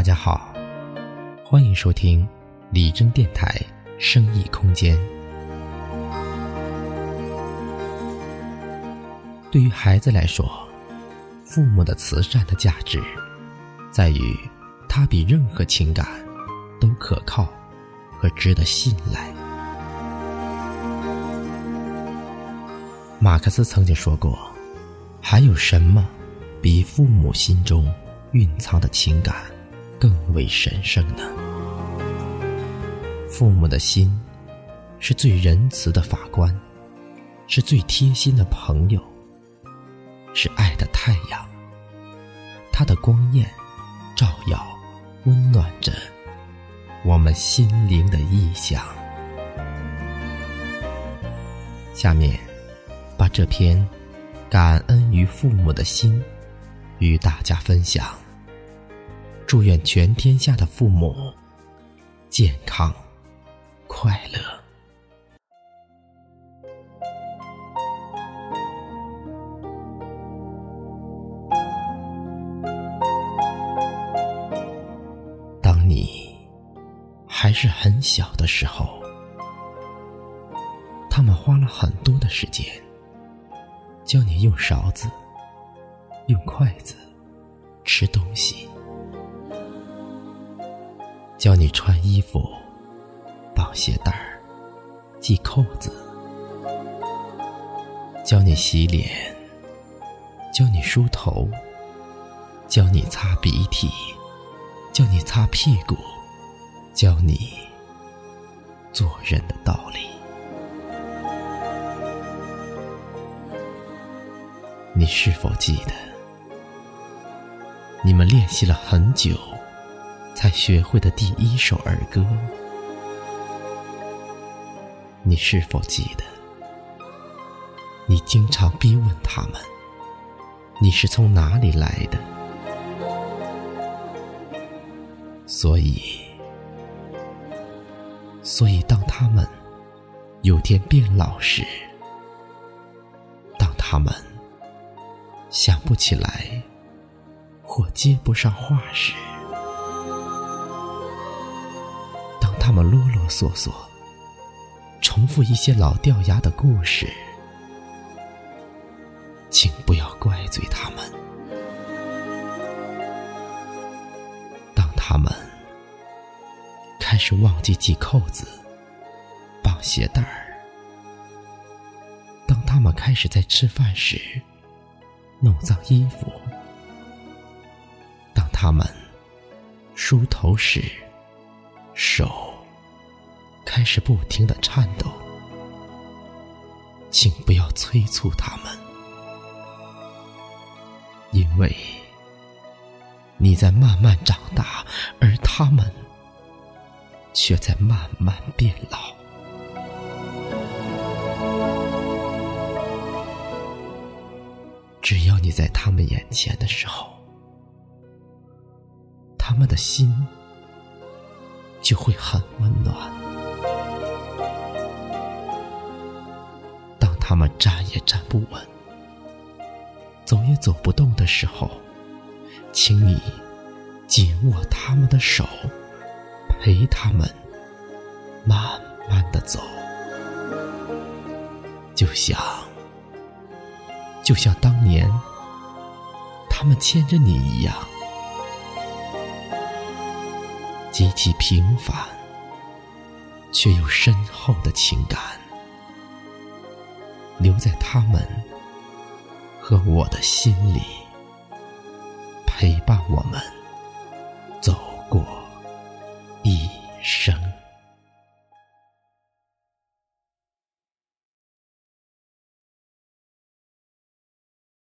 大家好，欢迎收听李真电台生意空间。对于孩子来说，父母的慈善的价值，在于他比任何情感都可靠和值得信赖。马克思曾经说过：“还有什么比父母心中蕴藏的情感更为神圣呢？”父母的心是最仁慈的法官，是最贴心的朋友，是爱的太阳。它的光焰照耀、温暖着我们心灵的意象。下面。把这篇感恩于父母的心与大家分享。祝愿全天下的父母健康快乐。当你还是很小的时候，他们花了很多的时间。教你用勺子、用筷子吃东西，教你穿衣服、绑鞋带儿、系扣子，教你洗脸，教你梳头，教你擦鼻涕，教你擦屁股，教你做人的道理。你是否记得，你们练习了很久，才学会的第一首儿歌？你是否记得，你经常逼问他们，你是从哪里来的？所以，所以当他们有天变老时，当他们。想不起来，或接不上话时，他们啰啰嗦嗦重复一些老掉牙的故事，请不要怪罪他们。当他们开始忘记系扣子、绑鞋带儿，当他们开始在吃饭时，弄脏衣服。当他们梳头时，手开始不停的颤抖，请不要催促他们，因为你在慢慢长大，而他们却在慢慢变老。只要你在他们眼前的时候，他们的心就会很温暖。他们站也站不稳、走也走不动的时候，请你紧握他们的手，陪他们慢慢的走，就像。就像当年他们牵着你一样，极其平凡却又深厚的情感，留在他们和我的心里，陪伴我们走过一生。